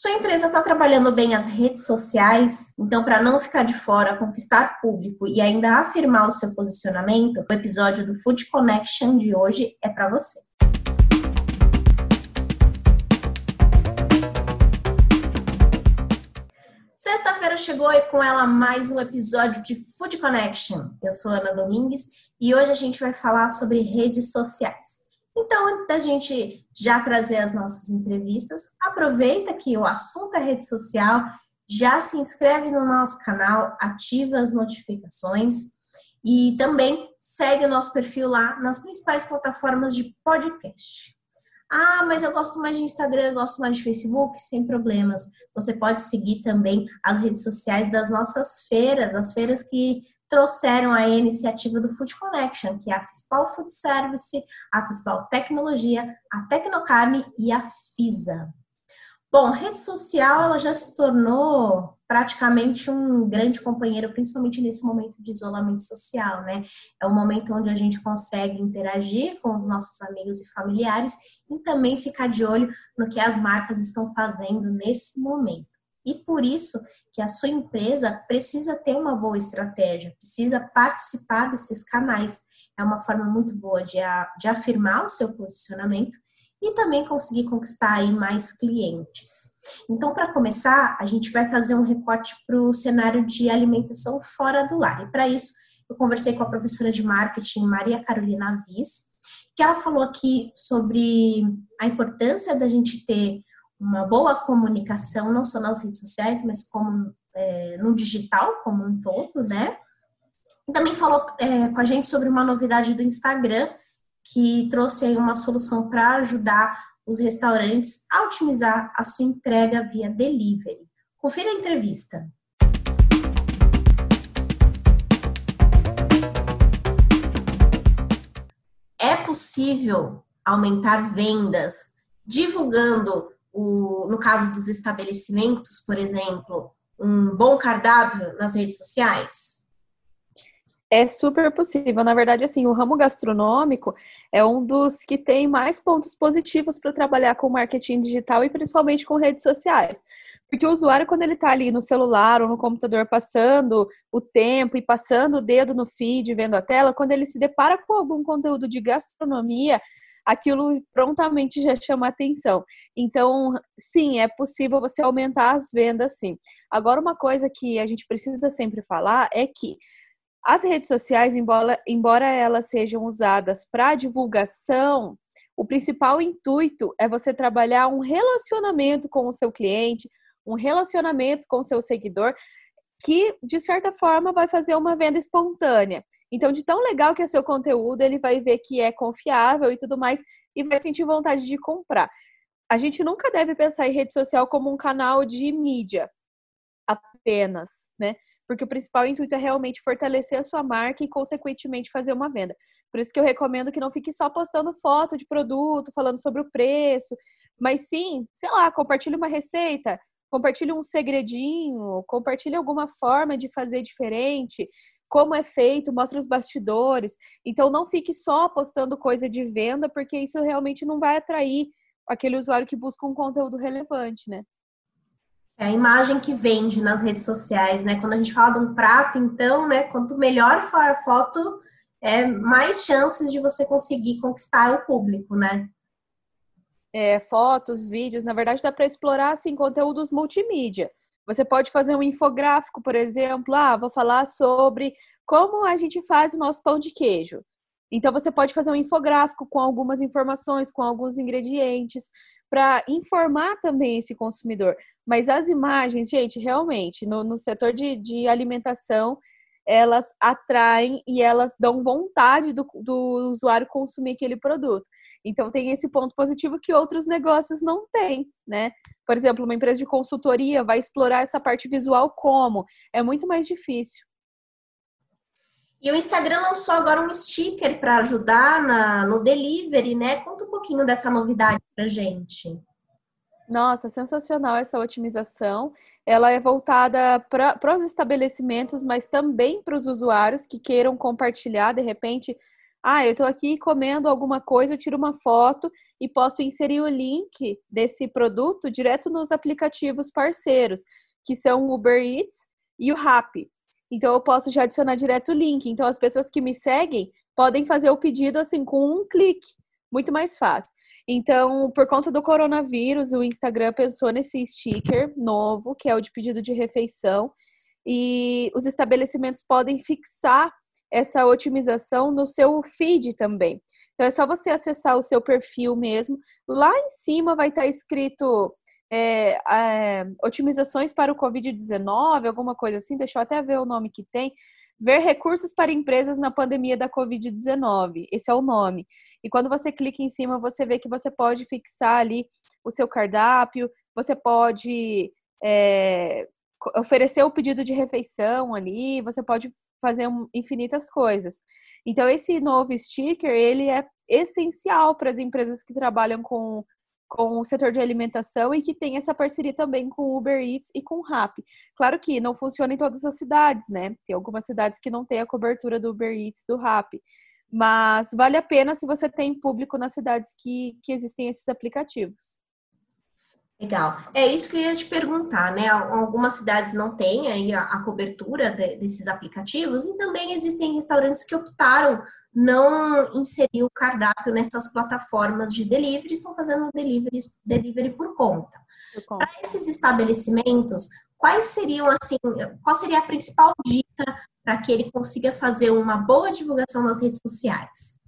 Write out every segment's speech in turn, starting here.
Sua empresa está trabalhando bem as redes sociais? Então, para não ficar de fora, conquistar público e ainda afirmar o seu posicionamento, o episódio do Food Connection de hoje é para você. Sexta-feira chegou e com ela mais um episódio de Food Connection. Eu sou Ana Domingues e hoje a gente vai falar sobre redes sociais. Então, antes da gente já trazer as nossas entrevistas, aproveita que o assunto é rede social, já se inscreve no nosso canal, ativa as notificações e também segue o nosso perfil lá nas principais plataformas de podcast. Ah, mas eu gosto mais de Instagram, eu gosto mais de Facebook, sem problemas. Você pode seguir também as redes sociais das nossas feiras, as feiras que trouxeram a iniciativa do Food Connection, que é a Fispal Food Service, a Fispal Tecnologia, a Tecnocarne e a FISA. Bom, rede social ela já se tornou praticamente um grande companheiro, principalmente nesse momento de isolamento social, né? É um momento onde a gente consegue interagir com os nossos amigos e familiares e também ficar de olho no que as marcas estão fazendo nesse momento. E por isso que a sua empresa precisa ter uma boa estratégia, precisa participar desses canais. É uma forma muito boa de, de afirmar o seu posicionamento e também conseguir conquistar aí mais clientes. Então, para começar, a gente vai fazer um recorte para o cenário de alimentação fora do lar. E para isso, eu conversei com a professora de marketing Maria Carolina Viz, que ela falou aqui sobre a importância da gente ter uma boa comunicação, não só nas redes sociais, mas como é, no digital como um todo, né? E também falou é, com a gente sobre uma novidade do Instagram, que trouxe aí uma solução para ajudar os restaurantes a otimizar a sua entrega via delivery. Confira a entrevista. É possível aumentar vendas divulgando o, no caso dos estabelecimentos, por exemplo, um bom cardápio nas redes sociais? É super possível. Na verdade, assim, o ramo gastronômico é um dos que tem mais pontos positivos para trabalhar com marketing digital e principalmente com redes sociais. Porque o usuário, quando ele está ali no celular ou no computador passando o tempo e passando o dedo no feed, vendo a tela, quando ele se depara com algum conteúdo de gastronomia, aquilo prontamente já chama atenção. Então, sim, é possível você aumentar as vendas, sim. Agora, uma coisa que a gente precisa sempre falar é que as redes sociais, embora, embora elas sejam usadas para divulgação, o principal intuito é você trabalhar um relacionamento com o seu cliente, um relacionamento com o seu seguidor, que de certa forma vai fazer uma venda espontânea. Então, de tão legal que é seu conteúdo, ele vai ver que é confiável e tudo mais e vai sentir vontade de comprar. A gente nunca deve pensar em rede social como um canal de mídia apenas, né? porque o principal intuito é realmente fortalecer a sua marca e, consequentemente, fazer uma venda. Por isso que eu recomendo que não fique só postando foto de produto, falando sobre o preço, mas sim, sei lá, compartilhe uma receita, compartilhe um segredinho, compartilhe alguma forma de fazer diferente, como é feito, mostre os bastidores. Então, não fique só postando coisa de venda, porque isso realmente não vai atrair aquele usuário que busca um conteúdo relevante, né? É a imagem que vende nas redes sociais, né? Quando a gente fala de um prato, então, né? Quanto melhor for a foto, é mais chances de você conseguir conquistar o público, né? É, fotos, vídeos, na verdade dá para explorar assim conteúdos multimídia. Você pode fazer um infográfico, por exemplo, ah, vou falar sobre como a gente faz o nosso pão de queijo. Então você pode fazer um infográfico com algumas informações, com alguns ingredientes para informar também esse consumidor. Mas as imagens, gente, realmente, no, no setor de, de alimentação, elas atraem e elas dão vontade do, do usuário consumir aquele produto. Então tem esse ponto positivo que outros negócios não têm, né? Por exemplo, uma empresa de consultoria vai explorar essa parte visual como? É muito mais difícil. E o Instagram lançou agora um sticker para ajudar na, no delivery, né? Conta um pouquinho dessa novidade para gente. Nossa, sensacional essa otimização. Ela é voltada para os estabelecimentos, mas também para os usuários que queiram compartilhar, de repente, Ah, eu estou aqui comendo alguma coisa, eu tiro uma foto e posso inserir o link desse produto direto nos aplicativos parceiros, que são o Uber Eats e o Rappi. Então eu posso já adicionar direto o link. Então as pessoas que me seguem podem fazer o pedido assim com um clique, muito mais fácil. Então, por conta do coronavírus, o Instagram pensou nesse sticker novo, que é o de pedido de refeição, e os estabelecimentos podem fixar essa otimização no seu feed também. Então é só você acessar o seu perfil mesmo. Lá em cima vai estar escrito é, é, otimizações para o Covid-19, alguma coisa assim. Deixa eu até ver o nome que tem. Ver recursos para empresas na pandemia da Covid-19. Esse é o nome. E quando você clica em cima, você vê que você pode fixar ali o seu cardápio, você pode é, oferecer o pedido de refeição ali, você pode fazer infinitas coisas. Então, esse novo sticker, ele é essencial para as empresas que trabalham com, com o setor de alimentação e que tem essa parceria também com o Uber Eats e com o Rappi. Claro que não funciona em todas as cidades, né? Tem algumas cidades que não tem a cobertura do Uber Eats, do Rappi. Mas vale a pena se você tem público nas cidades que, que existem esses aplicativos. Legal. É isso que eu ia te perguntar, né? Algumas cidades não têm aí a, a cobertura de, desses aplicativos e também existem restaurantes que optaram não inserir o cardápio nessas plataformas de delivery, estão fazendo delivery, delivery por conta. Para esses estabelecimentos, quais seriam assim, qual seria a principal dica para que ele consiga fazer uma boa divulgação nas redes sociais?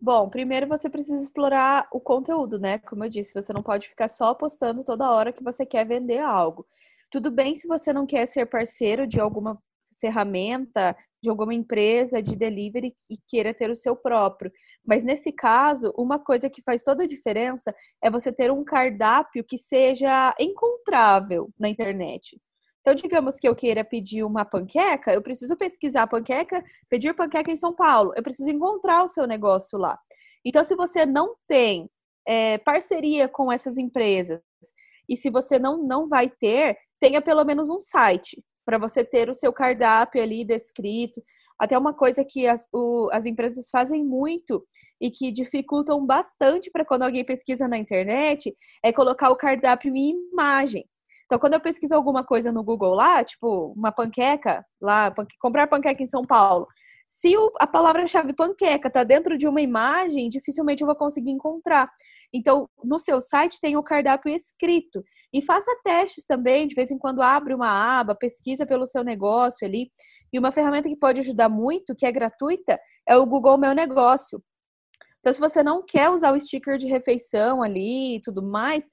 Bom, primeiro você precisa explorar o conteúdo, né? Como eu disse, você não pode ficar só postando toda hora que você quer vender algo. Tudo bem se você não quer ser parceiro de alguma ferramenta, de alguma empresa de delivery e queira ter o seu próprio. Mas nesse caso, uma coisa que faz toda a diferença é você ter um cardápio que seja encontrável na internet. Então, digamos que eu queira pedir uma panqueca, eu preciso pesquisar panqueca, pedir panqueca em São Paulo. Eu preciso encontrar o seu negócio lá. Então, se você não tem é, parceria com essas empresas e se você não, não vai ter, tenha pelo menos um site para você ter o seu cardápio ali descrito. Até uma coisa que as, o, as empresas fazem muito e que dificultam bastante para quando alguém pesquisa na internet é colocar o cardápio em imagem. Então, quando eu pesquiso alguma coisa no Google lá, tipo uma panqueca, lá, panque... comprar panqueca em São Paulo, se o, a palavra-chave panqueca está dentro de uma imagem, dificilmente eu vou conseguir encontrar. Então, no seu site tem o cardápio escrito. E faça testes também, de vez em quando abre uma aba, pesquisa pelo seu negócio ali. E uma ferramenta que pode ajudar muito, que é gratuita, é o Google Meu Negócio. Então, se você não quer usar o sticker de refeição ali e tudo mais,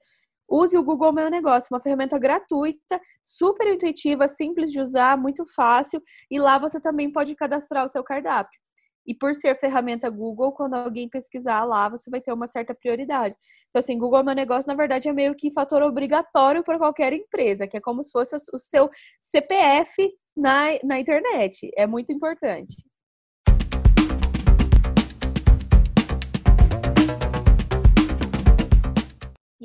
Use o Google Meu Negócio, uma ferramenta gratuita, super intuitiva, simples de usar, muito fácil, e lá você também pode cadastrar o seu cardápio. E por ser ferramenta Google, quando alguém pesquisar lá, você vai ter uma certa prioridade. Então, assim, Google Meu Negócio, na verdade, é meio que fator obrigatório para qualquer empresa, que é como se fosse o seu CPF na, na internet. É muito importante.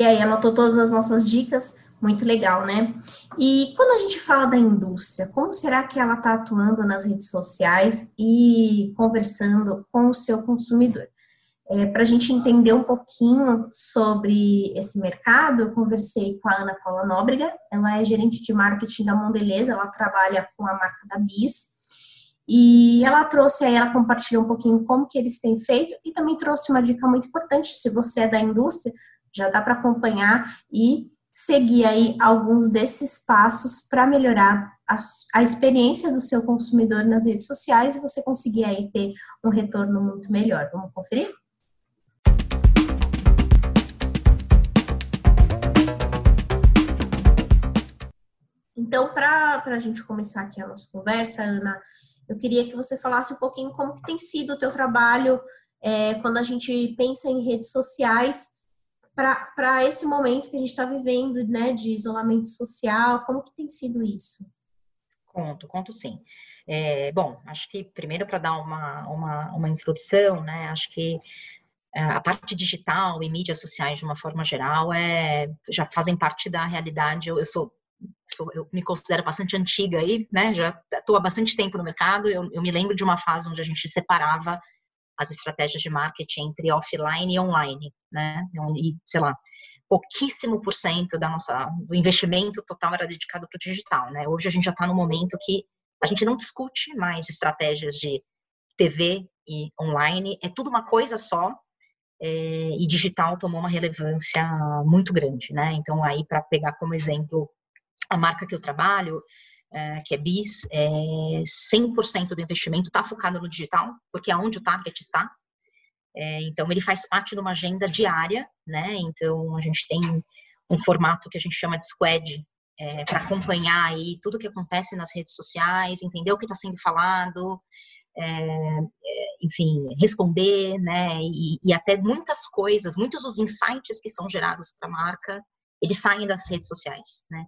E aí, anotou todas as nossas dicas, muito legal, né? E quando a gente fala da indústria, como será que ela está atuando nas redes sociais e conversando com o seu consumidor? É, Para a gente entender um pouquinho sobre esse mercado, eu conversei com a Ana Paula Nóbrega, ela é gerente de marketing da Mondeleza, ela trabalha com a marca da Bis, e ela trouxe aí, ela compartilhou um pouquinho como que eles têm feito e também trouxe uma dica muito importante, se você é da indústria, já dá para acompanhar e seguir aí alguns desses passos para melhorar a, a, experiência do seu consumidor nas redes sociais e você conseguir aí ter um retorno muito melhor. Vamos conferir? Então, para a gente começar aqui a nossa conversa, Ana, eu queria que você falasse um pouquinho como que tem sido o teu trabalho é, quando a gente pensa em redes sociais para esse momento que a gente está vivendo, né, de isolamento social? Como que tem sido isso? Conto, conto sim. É, bom, acho que primeiro para dar uma, uma, uma introdução, né, acho que é, a parte digital e mídias sociais de uma forma geral é, já fazem parte da realidade. Eu, eu sou, eu me considero bastante antiga aí, né? Já estou há bastante tempo no mercado. Eu, eu me lembro de uma fase onde a gente separava as estratégias de marketing entre offline e online, né? Então, e, sei lá, pouquíssimo por cento da nossa, do investimento total era dedicado para o digital, né? Hoje a gente já está no momento que a gente não discute mais estratégias de TV e online, é tudo uma coisa só, é, e digital tomou uma relevância muito grande, né? Então, aí, para pegar como exemplo a marca que eu trabalho, é, que é BIS, é 100% do investimento está focado no digital, porque é onde o target está. É, então, ele faz parte de uma agenda diária, né? Então, a gente tem um formato que a gente chama de squad, é, para acompanhar aí tudo que acontece nas redes sociais, entender o que está sendo falado, é, é, enfim, responder, né? E, e, até muitas coisas, muitos dos insights que são gerados para a marca, eles saem das redes sociais, né?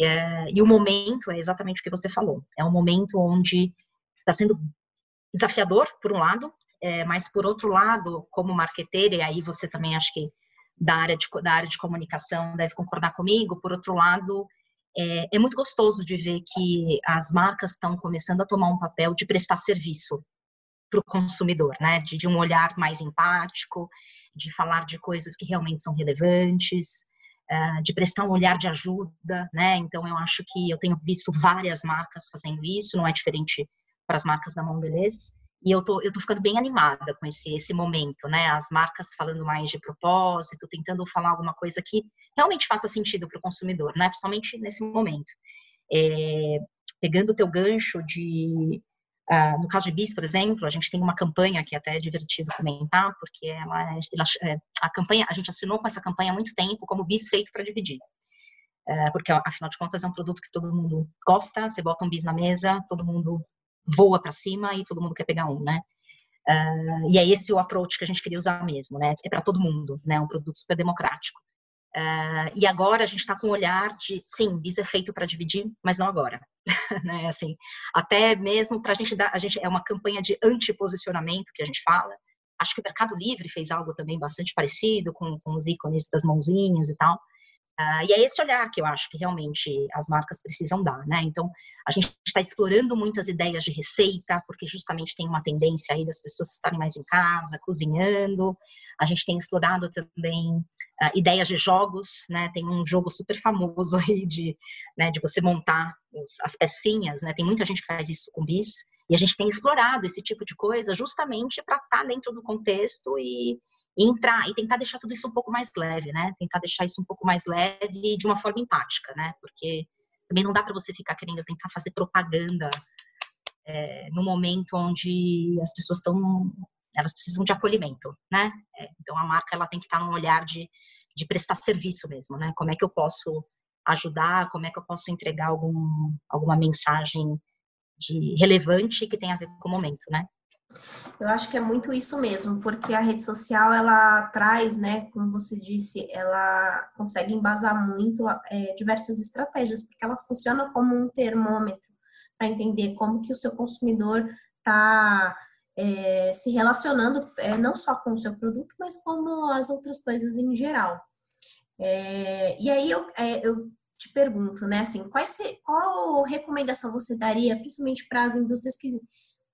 É, e o momento é exatamente o que você falou. É um momento onde está sendo desafiador, por um lado, é, mas por outro lado, como marqueteira, e aí você também acho que da área de, da área de comunicação deve concordar comigo, por outro lado, é, é muito gostoso de ver que as marcas estão começando a tomar um papel de prestar serviço para o consumidor, né? De, de, um olhar mais empático, de falar de coisas que realmente são relevantes, de prestar um olhar de ajuda, né? Então eu acho que eu tenho visto várias marcas fazendo isso, não é diferente para as marcas da Mondelez. E eu tô, eu tô ficando bem animada com esse, esse momento, né? As marcas falando mais de propósito, tentando falar alguma coisa que realmente faça sentido para o consumidor, né? Principalmente nesse momento. É, pegando o teu gancho de... Uh, no caso de Bis, por exemplo, a gente tem uma campanha que até é divertido comentar, porque ela, ela, é, a campanha, a gente assinou com essa campanha há muito tempo como Bis feito para dividir. Uh, porque, afinal de contas, é um produto que todo mundo gosta, você bota um bis na mesa, todo mundo voa para cima e todo mundo quer pegar um, né? Uh, e é esse o approach que a gente queria usar mesmo, né? É para todo mundo, né? Um produto super democrático. Uh, e agora a gente está com o olhar de, sim, bis é feito para dividir, mas não agora, né? Assim, até mesmo para a gente dar, a gente é uma campanha de antiposicionamento que a gente fala. Acho que o Mercado Livre fez algo também bastante parecido com, com os ícones das mãozinhas e tal. Uh, e é esse olhar que eu acho que realmente as marcas precisam dar, né? Então, a gente está explorando muitas ideias de receita, porque justamente tem uma tendência aí das pessoas estarem mais em casa, cozinhando. A gente tem explorado também uh, ideias de jogos, né? Tem um jogo super famoso aí de, né, de você montar os, as pecinhas, né? Tem muita gente que faz isso com bis. E a gente tem explorado esse tipo de coisa justamente para estar tá dentro do contexto e, entrar e tentar deixar tudo isso um pouco mais leve, né? Tentar deixar isso um pouco mais leve de uma forma empática, né? Porque também não dá para você ficar querendo tentar fazer propaganda é, no momento onde as pessoas estão, elas precisam de acolhimento, né? É, então a marca ela tem que estar num olhar de, de prestar serviço mesmo, né? Como é que eu posso ajudar? Como é que eu posso entregar algum, alguma mensagem de relevante que tenha a ver com o momento, né? Eu acho que é muito isso mesmo, porque a rede social ela traz, né, como você disse, ela consegue embasar muito é, diversas estratégias, porque ela funciona como um termômetro para entender como que o seu consumidor está é, se relacionando é, não só com o seu produto, mas como as outras coisas em geral. É, e aí eu, é, eu te pergunto, né, assim, quais, qual recomendação você daria, principalmente para as indústrias que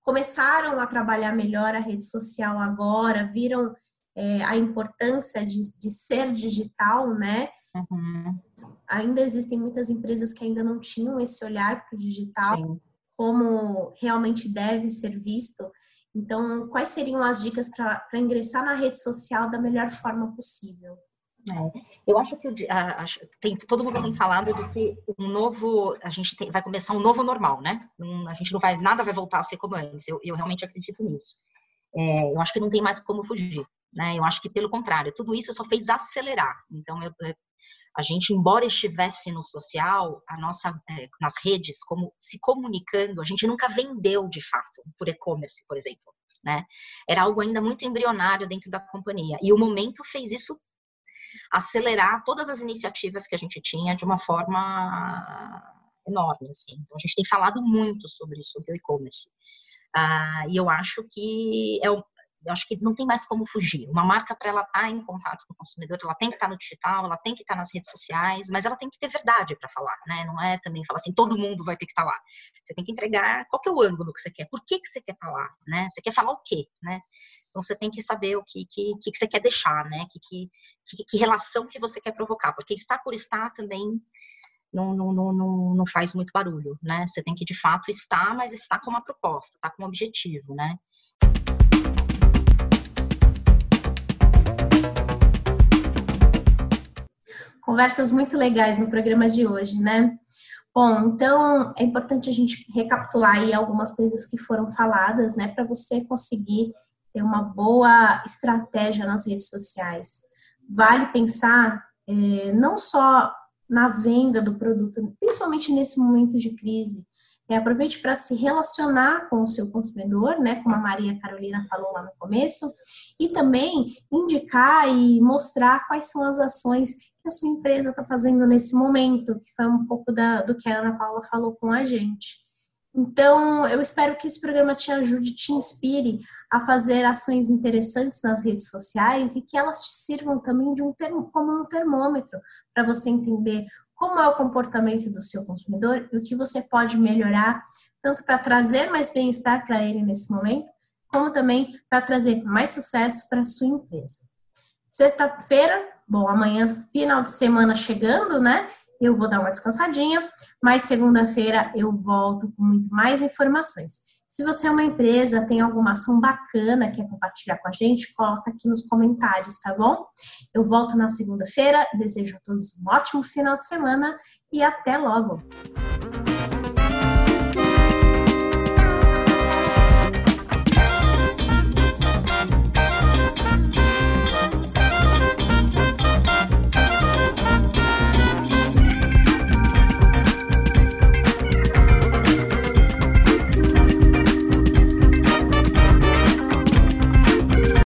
começaram a trabalhar melhor a rede social agora, viram é, a importância de, de, ser digital, né? Uhum. Ainda existem muitas empresas que ainda não tinham esse olhar para o digital, Sim. como realmente deve ser visto. Então, quais seriam as dicas para ingressar na rede social da melhor forma possível? É, eu acho que a, a, tem, todo mundo tem falado de que um novo, a gente tem, vai começar um novo normal, né? Um, a gente não vai, nada vai voltar a ser como antes. Eu, eu realmente acredito nisso. É, eu acho que não tem mais como fugir, né? Eu acho que pelo contrário, tudo isso só fez acelerar. Então, eu, a gente, embora estivesse no social, a nossa, é, nas redes, como se comunicando, a gente nunca vendeu de fato por e-commerce, por exemplo. Né? Era algo ainda muito embrionário dentro da companhia. E o momento fez isso acelerar todas as iniciativas que a gente tinha de uma forma enorme, assim. Então, a gente tem falado muito sobre sobre o e-commerce. Ah, e eu acho que é o, eu acho que não tem mais como fugir. Uma marca, para ela estar tá em contato com o consumidor, ela tem que estar tá no digital, ela tem que estar tá nas redes sociais, mas ela tem que ter verdade para falar, né? Não é também falar assim, todo mundo vai ter que estar lá. Você tem que entregar qual que é o ângulo que você quer, por que, que você quer falar, né? Você quer falar o quê, né? Então você tem que saber o que, que, que você quer deixar, né? Que, que, que relação que você quer provocar, porque estar por estar também não, não, não, não, faz muito barulho, né? Você tem que de fato estar, mas estar com uma proposta, estar com um objetivo, né? Conversas muito legais no programa de hoje, né? Bom, então é importante a gente recapitular aí algumas coisas que foram faladas, né, para você conseguir ter uma boa estratégia nas redes sociais. Vale pensar é, não só na venda do produto, principalmente nesse momento de crise. É, aproveite para se relacionar com o seu consumidor, né, como a Maria Carolina falou lá no começo, e também indicar e mostrar quais são as ações que a sua empresa está fazendo nesse momento, que foi um pouco da, do que a Ana Paula falou com a gente. Então, eu espero que esse programa te ajude, te inspire a fazer ações interessantes nas redes sociais e que elas te sirvam também de um como um termômetro para você entender como é o comportamento do seu consumidor e o que você pode melhorar, tanto para trazer mais bem-estar para ele nesse momento, como também para trazer mais sucesso para sua empresa. Sexta-feira, bom, amanhã, final de semana chegando, né? Eu vou dar uma descansadinha, mas segunda-feira eu volto com muito mais informações. Se você é uma empresa, tem alguma ação bacana, quer compartilhar com a gente, coloca aqui nos comentários, tá bom? Eu volto na segunda-feira, desejo a todos um ótimo final de semana e até logo!